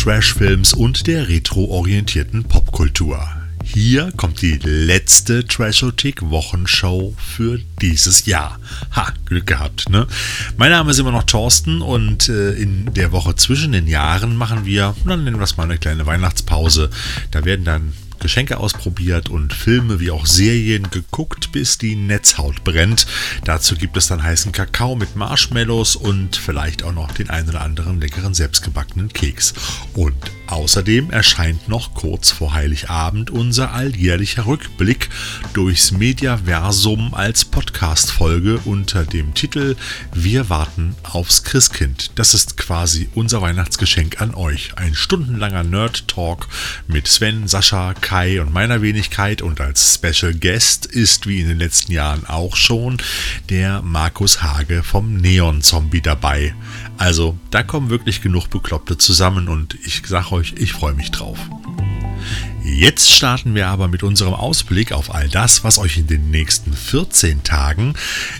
Trashfilms und der retroorientierten Popkultur. Hier kommt die letzte Trashotik-Wochenshow für dieses Jahr. Ha, Glück gehabt, ne? Mein Name ist immer noch Thorsten und äh, in der Woche zwischen den Jahren machen wir, dann nennen wir es mal eine kleine Weihnachtspause. Da werden dann Geschenke ausprobiert und Filme wie auch Serien geguckt, bis die Netzhaut brennt. Dazu gibt es dann heißen Kakao mit Marshmallows und vielleicht auch noch den einen oder anderen leckeren selbstgebackenen Keks. Und außerdem erscheint noch kurz vor Heiligabend unser alljährlicher Rückblick durchs Mediaversum als Podcast-Folge unter dem Titel Wir warten aufs Christkind. Das ist quasi unser Weihnachtsgeschenk an euch. Ein stundenlanger Nerd-Talk mit Sven, Sascha, Kai und meiner Wenigkeit und als Special Guest ist wie in den letzten Jahren auch schon der Markus Hage vom Neon Zombie dabei. Also da kommen wirklich genug Bekloppte zusammen und ich sag euch, ich freue mich drauf. Jetzt starten wir aber mit unserem Ausblick auf all das, was euch in den nächsten 14 Tagen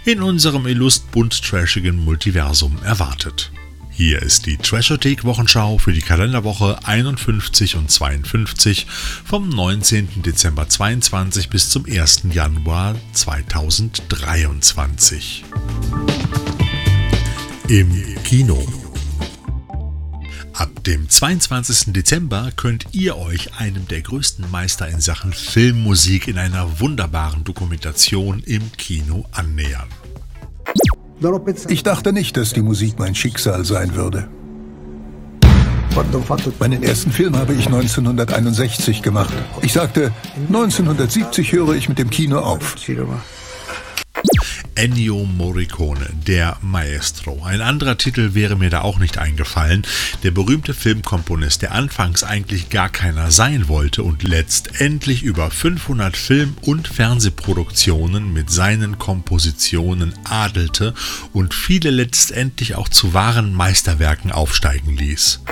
in unserem illust bunt trashigen Multiversum erwartet. Hier ist die Trashothek Wochenschau für die Kalenderwoche 51 und 52 vom 19. Dezember 22 bis zum 1. Januar 2023. Im Kino. Ab dem 22. Dezember könnt ihr euch einem der größten Meister in Sachen Filmmusik in einer wunderbaren Dokumentation im Kino annähern. Ich dachte nicht, dass die Musik mein Schicksal sein würde. Meinen ersten Film habe ich 1961 gemacht. Ich sagte, 1970 höre ich mit dem Kino auf. Ennio Morricone, der Maestro. Ein anderer Titel wäre mir da auch nicht eingefallen. Der berühmte Filmkomponist, der anfangs eigentlich gar keiner sein wollte und letztendlich über 500 Film- und Fernsehproduktionen mit seinen Kompositionen adelte und viele letztendlich auch zu wahren Meisterwerken aufsteigen ließ.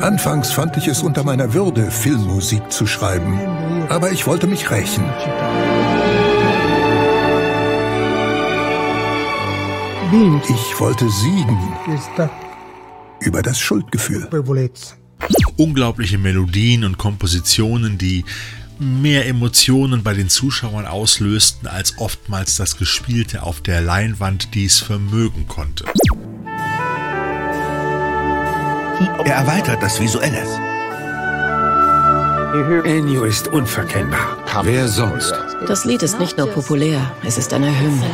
Anfangs fand ich es unter meiner Würde, Filmmusik zu schreiben. Aber ich wollte mich rächen. Ich wollte siegen über das Schuldgefühl. Unglaubliche Melodien und Kompositionen, die mehr Emotionen bei den Zuschauern auslösten, als oftmals das Gespielte auf der Leinwand dies vermögen konnte. Er erweitert das Visuelle. Ennio ist unverkennbar. Wer sonst? Das Lied ist nicht nur populär, es ist eine Hymne.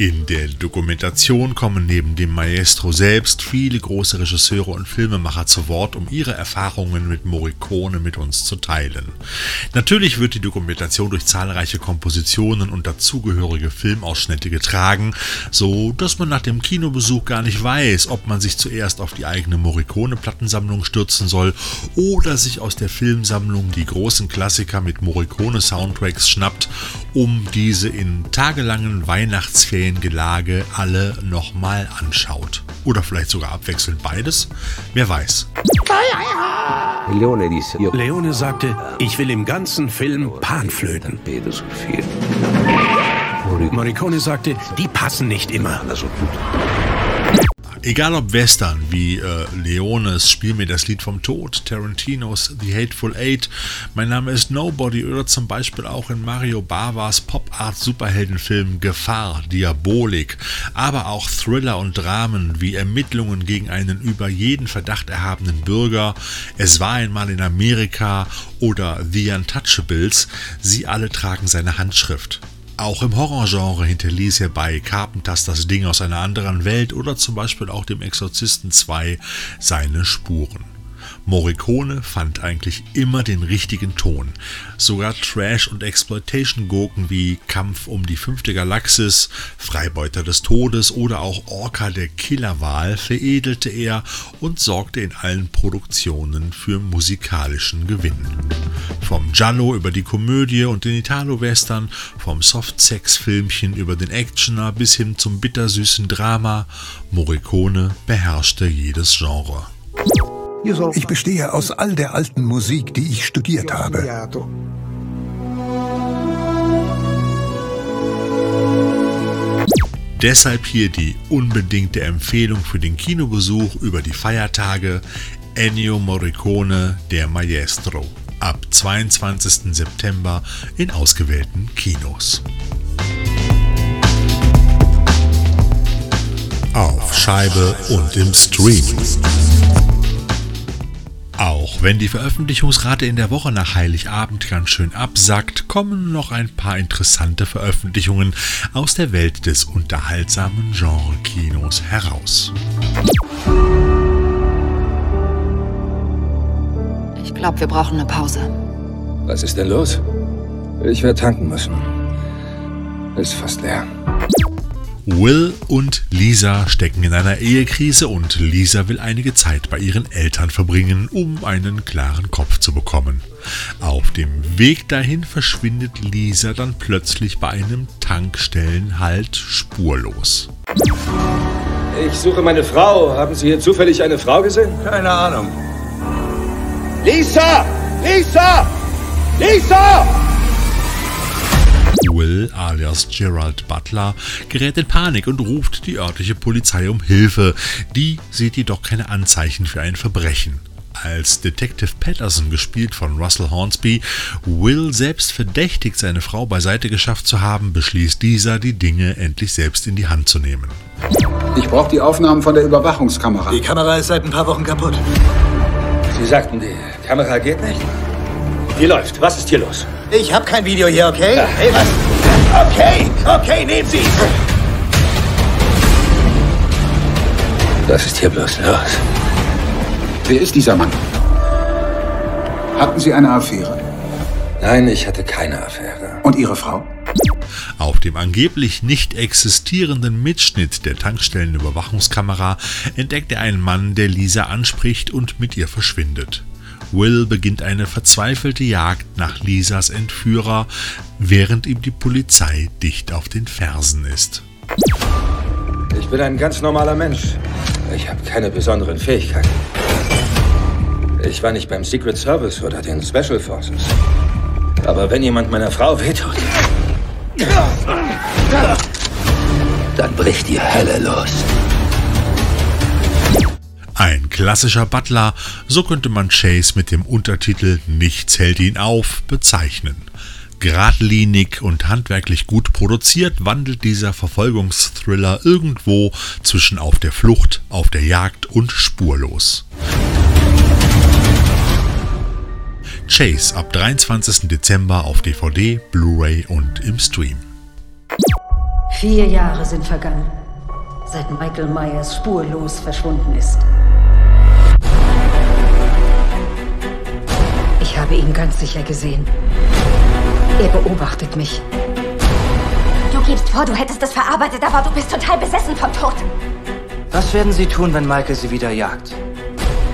In der Dokumentation kommen neben dem Maestro selbst viele große Regisseure und Filmemacher zu Wort, um ihre Erfahrungen mit Morricone mit uns zu teilen. Natürlich wird die Dokumentation durch zahlreiche Kompositionen und dazugehörige Filmausschnitte getragen, so dass man nach dem Kinobesuch gar nicht weiß, ob man sich zuerst auf die eigene Morricone-Plattensammlung stürzen soll oder sich aus der Filmsammlung die großen Klassiker mit Morricone-Soundtracks schnappt, um diese in tagelangen Weihnachtsferien Gelage alle nochmal anschaut. Oder vielleicht sogar abwechselnd beides. Wer weiß. Leone sagte, ich will im ganzen Film Panflöten. Morricone sagte, die passen nicht immer. Egal ob Western wie äh, Leones Spiel mir das Lied vom Tod, Tarantinos The Hateful Eight, Mein Name ist Nobody oder zum Beispiel auch in Mario Bavas Pop-Art-Superheldenfilm Gefahr, Diabolik, aber auch Thriller und Dramen wie Ermittlungen gegen einen über jeden Verdacht erhabenen Bürger, Es war einmal in Amerika oder The Untouchables, sie alle tragen seine Handschrift. Auch im Horrorgenre hinterließ er bei Carpenters das Ding aus einer anderen Welt oder zum Beispiel auch dem Exorzisten 2 seine Spuren. Morricone fand eigentlich immer den richtigen Ton. Sogar Trash- und Exploitation-Gurken wie Kampf um die fünfte Galaxis, Freibeuter des Todes oder auch Orca der Killerwahl veredelte er und sorgte in allen Produktionen für musikalischen Gewinn. Vom Giallo über die Komödie und den Italo-Western, vom Soft-Sex-Filmchen über den Actioner bis hin zum bittersüßen Drama, Morricone beherrschte jedes Genre. Ich bestehe aus all der alten Musik, die ich studiert habe. Deshalb hier die unbedingte Empfehlung für den Kinobesuch über die Feiertage Ennio Morricone, der Maestro, ab 22. September in ausgewählten Kinos. Auf Scheibe und im Stream. Auch wenn die Veröffentlichungsrate in der Woche nach Heiligabend ganz schön absackt, kommen noch ein paar interessante Veröffentlichungen aus der Welt des unterhaltsamen Genre-Kinos heraus. Ich glaube, wir brauchen eine Pause. Was ist denn los? Ich werde tanken müssen. Ist fast leer. Will und Lisa stecken in einer Ehekrise und Lisa will einige Zeit bei ihren Eltern verbringen, um einen klaren Kopf zu bekommen. Auf dem Weg dahin verschwindet Lisa dann plötzlich bei einem Tankstellenhalt spurlos. Ich suche meine Frau. Haben Sie hier zufällig eine Frau gesehen? Keine Ahnung. Lisa! Lisa! Lisa! Will alias Gerald Butler gerät in Panik und ruft die örtliche Polizei um Hilfe. Die sieht jedoch keine Anzeichen für ein Verbrechen. Als Detective Patterson, gespielt von Russell Hornsby, Will selbst verdächtigt, seine Frau beiseite geschafft zu haben, beschließt dieser, die Dinge endlich selbst in die Hand zu nehmen. Ich brauche die Aufnahmen von der Überwachungskamera. Die Kamera ist seit ein paar Wochen kaputt. Sie sagten, die Kamera geht nicht? Die läuft. Was ist hier los? Ich habe kein Video hier, okay? Hey, was? Okay, okay, nehmen Sie. Was ist hier bloß los? Wer ist dieser Mann? Hatten Sie eine Affäre? Nein, ich hatte keine Affäre. Und Ihre Frau? Auf dem angeblich nicht existierenden Mitschnitt der Tankstellenüberwachungskamera entdeckt er einen Mann, der Lisa anspricht und mit ihr verschwindet. Will beginnt eine verzweifelte Jagd nach Lisas Entführer, während ihm die Polizei dicht auf den Fersen ist. Ich bin ein ganz normaler Mensch. Ich habe keine besonderen Fähigkeiten. Ich war nicht beim Secret Service oder den Special Forces. Aber wenn jemand meiner Frau wehtut, dann bricht die Hölle los. Klassischer Butler, so könnte man Chase mit dem Untertitel Nichts hält ihn auf bezeichnen. Gradlinig und handwerklich gut produziert wandelt dieser Verfolgungsthriller irgendwo zwischen auf der Flucht, auf der Jagd und spurlos. Chase ab 23. Dezember auf DVD, Blu-ray und im Stream. Vier Jahre sind vergangen, seit Michael Myers spurlos verschwunden ist. Habe ihn ganz sicher gesehen. Er beobachtet mich. Du gibst vor, du hättest es verarbeitet, aber du bist total besessen vom Tod. Was werden Sie tun, wenn Michael Sie wieder jagt?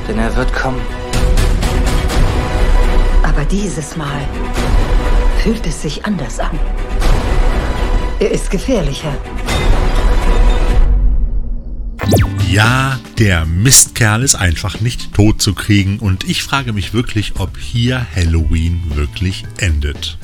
Denn er wird kommen. Aber dieses Mal fühlt es sich anders an. Er ist gefährlicher. Ja, der Mistkerl ist einfach nicht tot zu kriegen und ich frage mich wirklich, ob hier Halloween wirklich endet.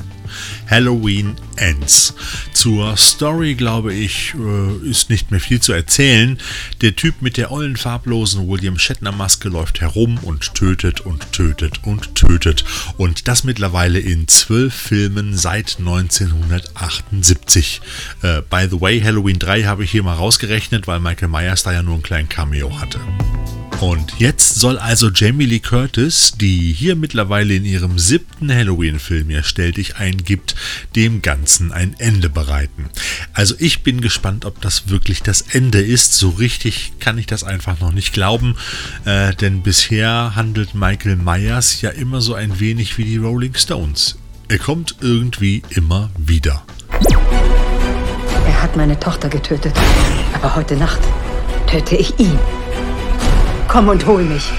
Halloween Ends. Zur Story, glaube ich, äh, ist nicht mehr viel zu erzählen. Der Typ mit der ollen farblosen William Shatner Maske läuft herum und tötet und tötet und tötet. Und das mittlerweile in zwölf Filmen seit 1978. Äh, by the way, Halloween 3 habe ich hier mal rausgerechnet, weil Michael Myers da ja nur einen kleinen Cameo hatte. Und jetzt soll also Jamie Lee Curtis, die hier mittlerweile in ihrem siebten Halloween-Film ja dich eingibt, dem Ganzen ein Ende bereiten. Also ich bin gespannt, ob das wirklich das Ende ist. So richtig kann ich das einfach noch nicht glauben, äh, denn bisher handelt Michael Myers ja immer so ein wenig wie die Rolling Stones. Er kommt irgendwie immer wieder. Er hat meine Tochter getötet. Aber heute Nacht töte ich ihn. Komm und hol mich.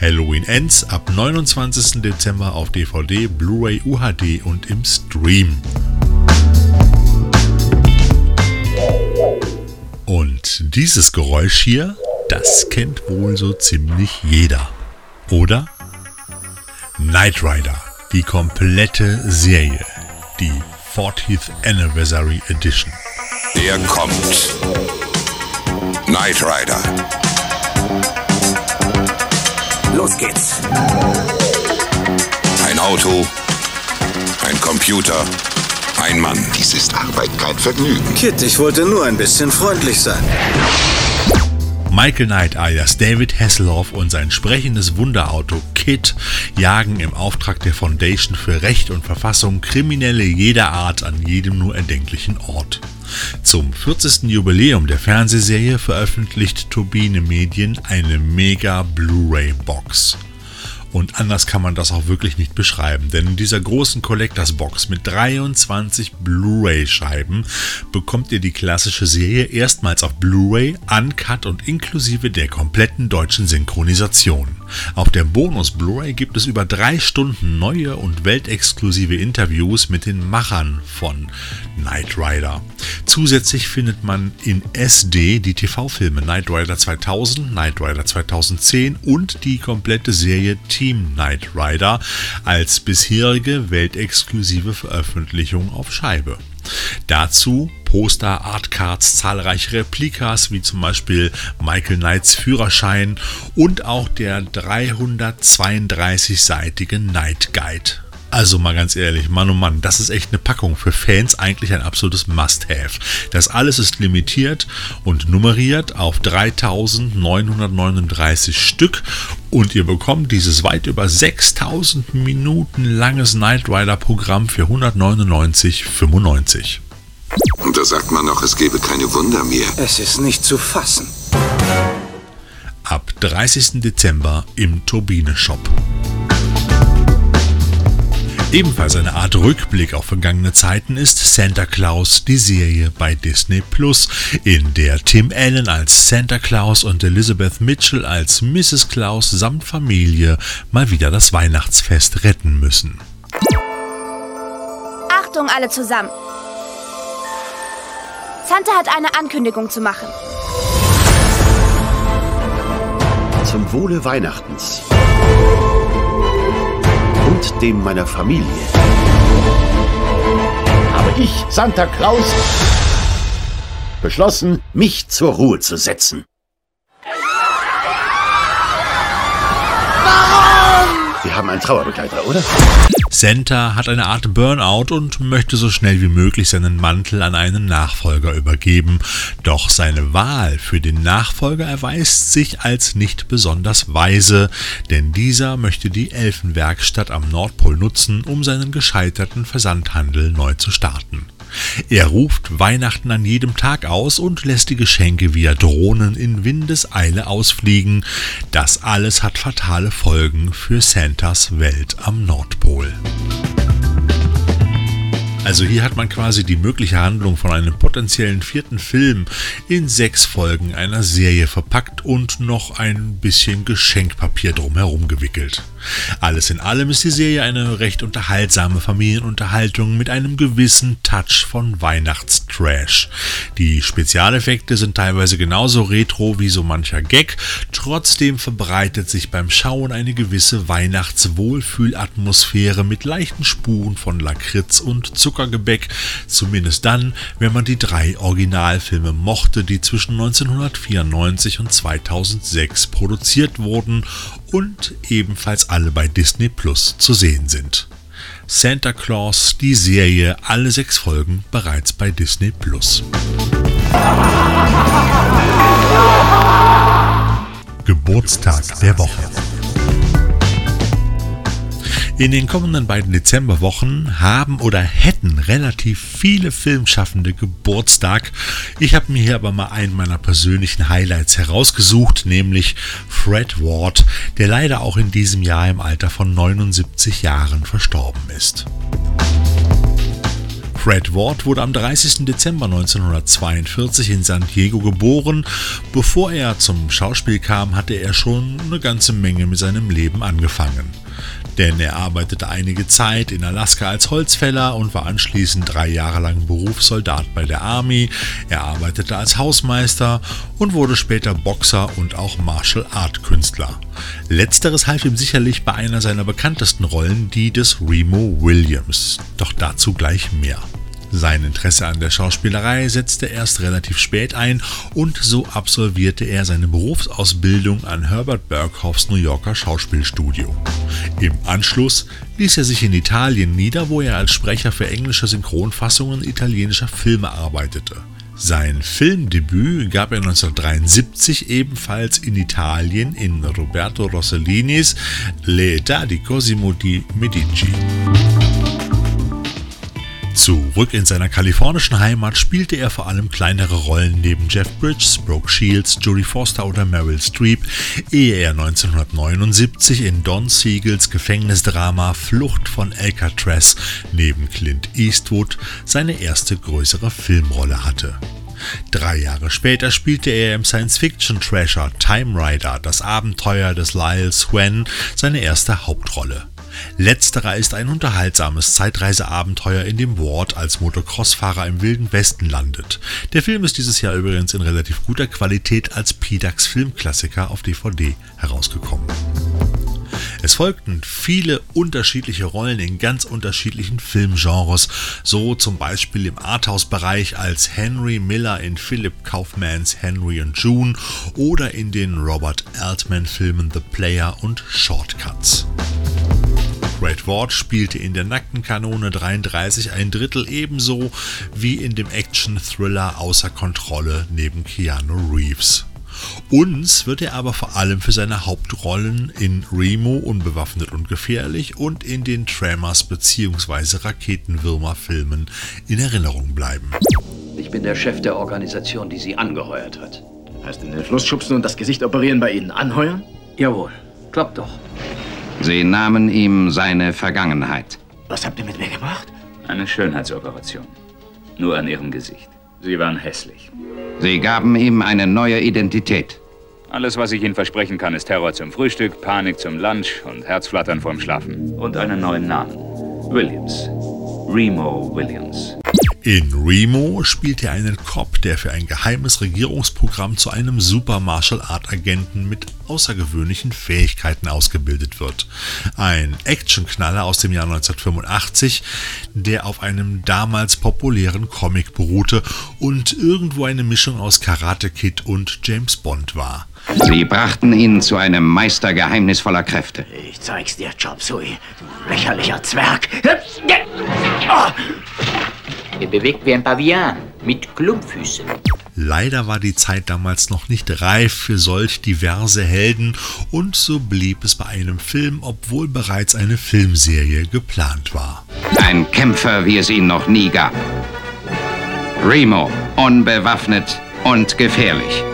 Halloween Ends ab 29. Dezember auf DVD, Blu-ray, UHD und im Stream. Und dieses Geräusch hier, das kennt wohl so ziemlich jeder. Oder? Knight Rider. die komplette Serie, die 40th Anniversary Edition. Der kommt. Knight Rider. Los geht's. Ein Auto, ein Computer, ein Mann. Dies ist Arbeit, kein Vergnügen. Kid, ich wollte nur ein bisschen freundlich sein. Michael Knight alias David Hasselhoff und sein sprechendes Wunderauto Kit jagen im Auftrag der Foundation für Recht und Verfassung Kriminelle jeder Art an jedem nur erdenklichen Ort. Zum 40. Jubiläum der Fernsehserie veröffentlicht Turbine Medien eine Mega Blu-ray Box. Und anders kann man das auch wirklich nicht beschreiben, denn in dieser großen Collectors Box mit 23 Blu-ray-Scheiben bekommt ihr die klassische Serie erstmals auf Blu-ray, uncut und inklusive der kompletten deutschen Synchronisation. Auf der Bonus Blu-ray gibt es über drei Stunden neue und weltexklusive Interviews mit den Machern von Knight Rider. Zusätzlich findet man in SD die TV-Filme Knight Rider 2000, Knight Rider 2010 und die komplette Serie Team Knight Rider als bisherige weltexklusive Veröffentlichung auf Scheibe. Dazu Poster, Artcards, zahlreiche Replikas wie zum Beispiel Michael Knights Führerschein und auch der 332-seitige Night Guide. Also mal ganz ehrlich, Mann oh Mann, das ist echt eine Packung für Fans, eigentlich ein absolutes Must-Have. Das alles ist limitiert und nummeriert auf 3939 Stück und ihr bekommt dieses weit über 6000 Minuten langes Knight Rider Programm für 199,95. Und da sagt man noch, es gebe keine Wunder mehr. Es ist nicht zu fassen. Ab 30. Dezember im Turbine Shop. Ebenfalls eine Art Rückblick auf vergangene Zeiten ist Santa Claus, die Serie bei Disney Plus, in der Tim Allen als Santa Claus und Elizabeth Mitchell als Mrs. Claus samt Familie mal wieder das Weihnachtsfest retten müssen. Achtung alle zusammen. Santa hat eine Ankündigung zu machen. Zum Wohle Weihnachtens und dem meiner Familie habe ich, Santa Claus, beschlossen, mich zur Ruhe zu setzen. Wir haben einen Trauerbegleiter, oder? Santa hat eine Art Burnout und möchte so schnell wie möglich seinen Mantel an einen Nachfolger übergeben. Doch seine Wahl für den Nachfolger erweist sich als nicht besonders weise, denn dieser möchte die Elfenwerkstatt am Nordpol nutzen, um seinen gescheiterten Versandhandel neu zu starten. Er ruft Weihnachten an jedem Tag aus und lässt die Geschenke via Drohnen in Windeseile ausfliegen. Das alles hat fatale Folgen für Santas Welt am Nordpol. Also hier hat man quasi die mögliche Handlung von einem potenziellen vierten Film in sechs Folgen einer Serie verpackt und noch ein bisschen Geschenkpapier drumherum gewickelt. Alles in allem ist die Serie eine recht unterhaltsame Familienunterhaltung mit einem gewissen Touch von Weihnachtstrash. Die Spezialeffekte sind teilweise genauso retro wie so mancher Gag, trotzdem verbreitet sich beim Schauen eine gewisse Weihnachtswohlfühlatmosphäre mit leichten Spuren von Lakritz und Zuckergebäck, zumindest dann, wenn man die drei Originalfilme mochte, die zwischen 1994 und 2006 produziert wurden und ebenfalls alle bei Disney Plus zu sehen sind. Santa Claus, die Serie, alle sechs Folgen bereits bei Disney Plus. Geburtstag der Woche. In den kommenden beiden Dezemberwochen haben oder hätten relativ viele Filmschaffende Geburtstag. Ich habe mir hier aber mal einen meiner persönlichen Highlights herausgesucht, nämlich Fred Ward, der leider auch in diesem Jahr im Alter von 79 Jahren verstorben ist. Fred Ward wurde am 30. Dezember 1942 in San Diego geboren. Bevor er zum Schauspiel kam, hatte er schon eine ganze Menge mit seinem Leben angefangen denn er arbeitete einige Zeit in Alaska als Holzfäller und war anschließend drei Jahre lang Berufssoldat bei der Army. Er arbeitete als Hausmeister und wurde später Boxer und auch Martial Art Künstler. Letzteres half ihm sicherlich bei einer seiner bekanntesten Rollen, die des Remo Williams. Doch dazu gleich mehr. Sein Interesse an der Schauspielerei setzte erst relativ spät ein und so absolvierte er seine Berufsausbildung an Herbert Berghoffs New Yorker Schauspielstudio. Im Anschluss ließ er sich in Italien nieder, wo er als Sprecher für englische Synchronfassungen italienischer Filme arbeitete. Sein Filmdebüt gab er 1973 ebenfalls in Italien in Roberto Rossellinis Le Età di Cosimo di Medici. Zurück in seiner kalifornischen Heimat spielte er vor allem kleinere Rollen neben Jeff Bridges, Brooke Shields, Judy Foster oder Meryl Streep, ehe er 1979 in Don Siegels Gefängnisdrama Flucht von Alcatraz neben Clint Eastwood seine erste größere Filmrolle hatte. Drei Jahre später spielte er im Science-Fiction-Trasher Time Rider, das Abenteuer des Lyle Swen, seine erste Hauptrolle. Letzterer ist ein unterhaltsames Zeitreiseabenteuer, in dem Ward als Motocross-Fahrer im Wilden Westen landet. Der Film ist dieses Jahr übrigens in relativ guter Qualität als PDAX Filmklassiker auf DVD herausgekommen. Es folgten viele unterschiedliche Rollen in ganz unterschiedlichen Filmgenres, so zum Beispiel im Arthouse-Bereich als Henry Miller in Philip Kaufmans Henry und June oder in den Robert Altman-Filmen The Player und Shortcuts. Fred Ward spielte in der nackten Kanone 33 ein Drittel ebenso wie in dem Action-Thriller Außer Kontrolle neben Keanu Reeves. Uns wird er aber vor allem für seine Hauptrollen in Remo Unbewaffnet und gefährlich und in den Tremors bzw. Raketenwürmer-Filmen in Erinnerung bleiben. Ich bin der Chef der Organisation, die sie angeheuert hat. Heißt in den Fluss schubsen und das Gesicht operieren bei Ihnen anheuern? Jawohl, klappt doch. Sie nahmen ihm seine Vergangenheit. Was habt ihr mit mir gemacht? Eine Schönheitsoperation. Nur an ihrem Gesicht. Sie waren hässlich. Sie gaben ihm eine neue Identität. Alles, was ich Ihnen versprechen kann, ist Terror zum Frühstück, Panik zum Lunch und Herzflattern vorm Schlafen. Und einen neuen Namen. Williams. Remo Williams. In Remo spielt er einen Cop, der für ein geheimes Regierungsprogramm zu einem Super Martial Art Agenten mit außergewöhnlichen Fähigkeiten ausgebildet wird. Ein Actionknaller aus dem Jahr 1985, der auf einem damals populären Comic beruhte und irgendwo eine Mischung aus Karate Kid und James Bond war. Sie brachten ihn zu einem Meister geheimnisvoller Kräfte. Ich zeig's dir, Chop Suey, du lächerlicher Zwerg. Oh. Er bewegt wie ein Pavian mit Klumpfüßen. Leider war die Zeit damals noch nicht reif für solch diverse Helden und so blieb es bei einem Film, obwohl bereits eine Filmserie geplant war. Ein Kämpfer, wie es ihn noch nie gab. Remo, unbewaffnet und gefährlich.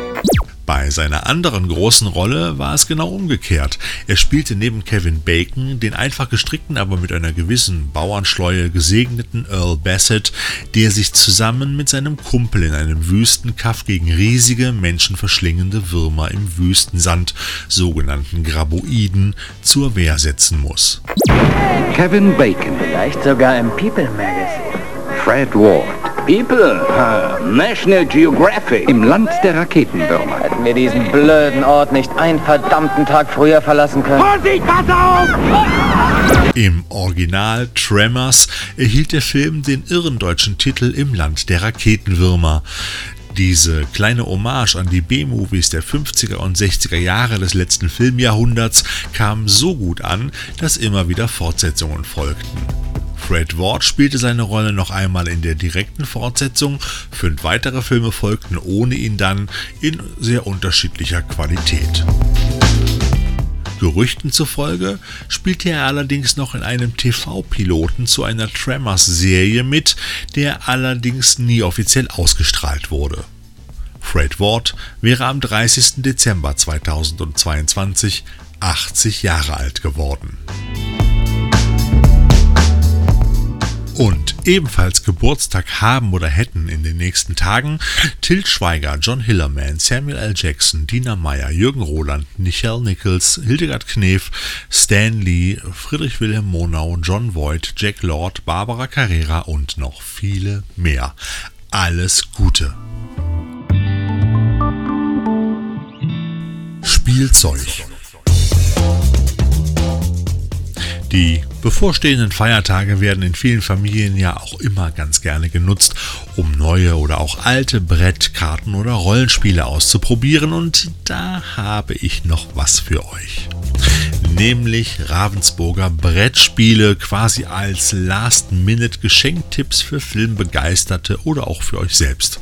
Bei seiner anderen großen Rolle war es genau umgekehrt. Er spielte neben Kevin Bacon den einfach gestrickten, aber mit einer gewissen Bauernschleue gesegneten Earl Bassett, der sich zusammen mit seinem Kumpel in einem Wüstenkaff gegen riesige, menschenverschlingende Würmer im Wüstensand, sogenannten Graboiden, zur Wehr setzen muss. Kevin Bacon. Vielleicht sogar im People Magazine. Fred Ward. People, uh, National Geographic. Im Land der Raketenwürmer. Hätten wir diesen blöden Ort nicht einen verdammten Tag früher verlassen können. Vorsicht, pass auf! Im Original Tremors erhielt der Film den irren deutschen Titel Im Land der Raketenwürmer. Diese kleine Hommage an die B-Movies der 50er und 60er Jahre des letzten Filmjahrhunderts kam so gut an, dass immer wieder Fortsetzungen folgten. Fred Ward spielte seine Rolle noch einmal in der direkten Fortsetzung, fünf weitere Filme folgten ohne ihn dann in sehr unterschiedlicher Qualität. Gerüchten zufolge spielte er allerdings noch in einem TV-Piloten zu einer Tremors-Serie mit, der allerdings nie offiziell ausgestrahlt wurde. Fred Ward wäre am 30. Dezember 2022 80 Jahre alt geworden. Und ebenfalls Geburtstag haben oder hätten in den nächsten Tagen Til Schweiger, John Hillerman, Samuel L. Jackson, Dina Meyer, Jürgen Roland, Michael Nichols, Hildegard Knef, Stan Lee, Friedrich Wilhelm Monau, John Voight, Jack Lord, Barbara Carrera und noch viele mehr. Alles Gute! Spielzeug Die bevorstehenden Feiertage werden in vielen Familien ja auch immer ganz gerne genutzt, um neue oder auch alte Brettkarten oder Rollenspiele auszuprobieren und da habe ich noch was für euch nämlich Ravensburger Brettspiele quasi als Last-Minute-Geschenktipps für Filmbegeisterte oder auch für euch selbst.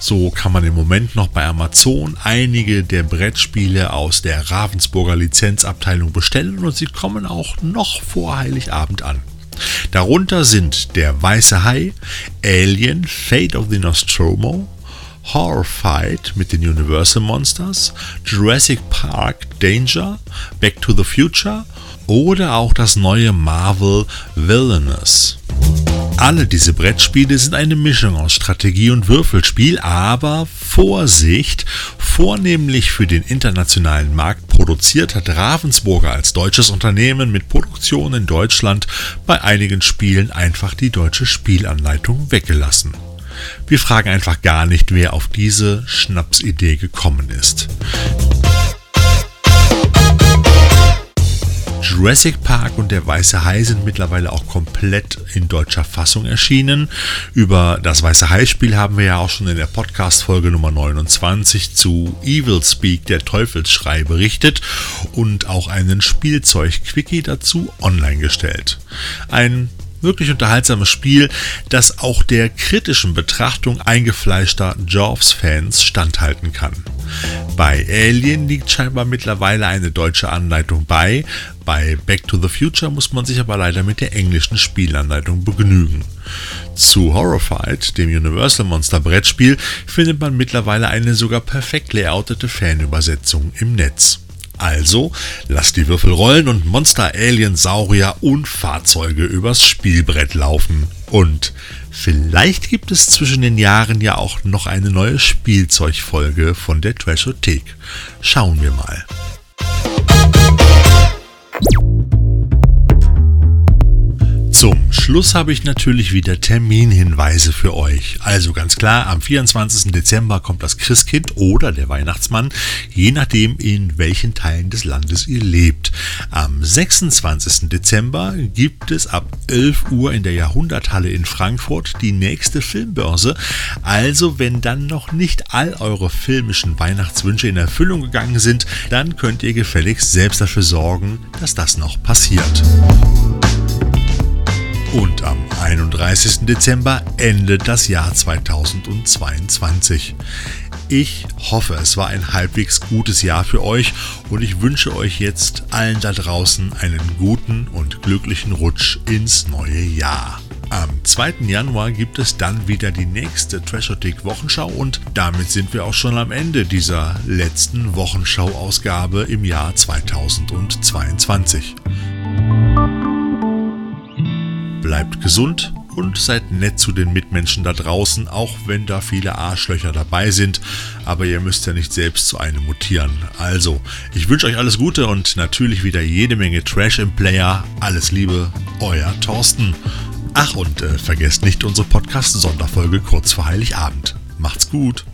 So kann man im Moment noch bei Amazon einige der Brettspiele aus der Ravensburger Lizenzabteilung bestellen und sie kommen auch noch vor Heiligabend an. Darunter sind der Weiße Hai, Alien, Fate of the Nostromo, Horrified mit den Universal Monsters, Jurassic Park Danger, Back to the Future oder auch das neue Marvel Villainous. Alle diese Brettspiele sind eine Mischung aus Strategie und Würfelspiel, aber Vorsicht, vornehmlich für den internationalen Markt produziert hat Ravensburger als deutsches Unternehmen mit Produktion in Deutschland bei einigen Spielen einfach die deutsche Spielanleitung weggelassen. Wir fragen einfach gar nicht, wer auf diese Schnapsidee gekommen ist. Jurassic Park und der Weiße Hai sind mittlerweile auch komplett in deutscher Fassung erschienen. Über das Weiße Hai-Spiel haben wir ja auch schon in der Podcast-Folge Nummer 29 zu Evil Speak, der Teufelsschrei, berichtet und auch einen Spielzeug-Quickie dazu online gestellt. Ein wirklich unterhaltsames Spiel, das auch der kritischen Betrachtung eingefleischter Jaws-Fans standhalten kann. Bei Alien liegt scheinbar mittlerweile eine deutsche Anleitung bei, bei Back to the Future muss man sich aber leider mit der englischen Spielanleitung begnügen. Zu Horrified, dem Universal Monster Brettspiel, findet man mittlerweile eine sogar perfekt layoutete Fanübersetzung im Netz. Also lasst die Würfel rollen und Monster, Alien, Saurier und Fahrzeuge übers Spielbrett laufen. Und vielleicht gibt es zwischen den Jahren ja auch noch eine neue Spielzeugfolge von der Trashothek. Schauen wir mal. you Zum Schluss habe ich natürlich wieder Terminhinweise für euch. Also ganz klar, am 24. Dezember kommt das Christkind oder der Weihnachtsmann, je nachdem in welchen Teilen des Landes ihr lebt. Am 26. Dezember gibt es ab 11 Uhr in der Jahrhunderthalle in Frankfurt die nächste Filmbörse. Also wenn dann noch nicht all eure filmischen Weihnachtswünsche in Erfüllung gegangen sind, dann könnt ihr gefälligst selbst dafür sorgen, dass das noch passiert. Und am 31. Dezember endet das Jahr 2022. Ich hoffe, es war ein halbwegs gutes Jahr für euch und ich wünsche euch jetzt allen da draußen einen guten und glücklichen Rutsch ins neue Jahr. Am 2. Januar gibt es dann wieder die nächste Trashotik Wochenschau und damit sind wir auch schon am Ende dieser letzten Wochenschau-Ausgabe im Jahr 2022. Bleibt gesund und seid nett zu den Mitmenschen da draußen, auch wenn da viele Arschlöcher dabei sind. Aber ihr müsst ja nicht selbst zu einem mutieren. Also, ich wünsche euch alles Gute und natürlich wieder jede Menge Trash im Player. Alles Liebe, euer Thorsten. Ach, und äh, vergesst nicht unsere Podcast-Sonderfolge kurz vor Heiligabend. Macht's gut.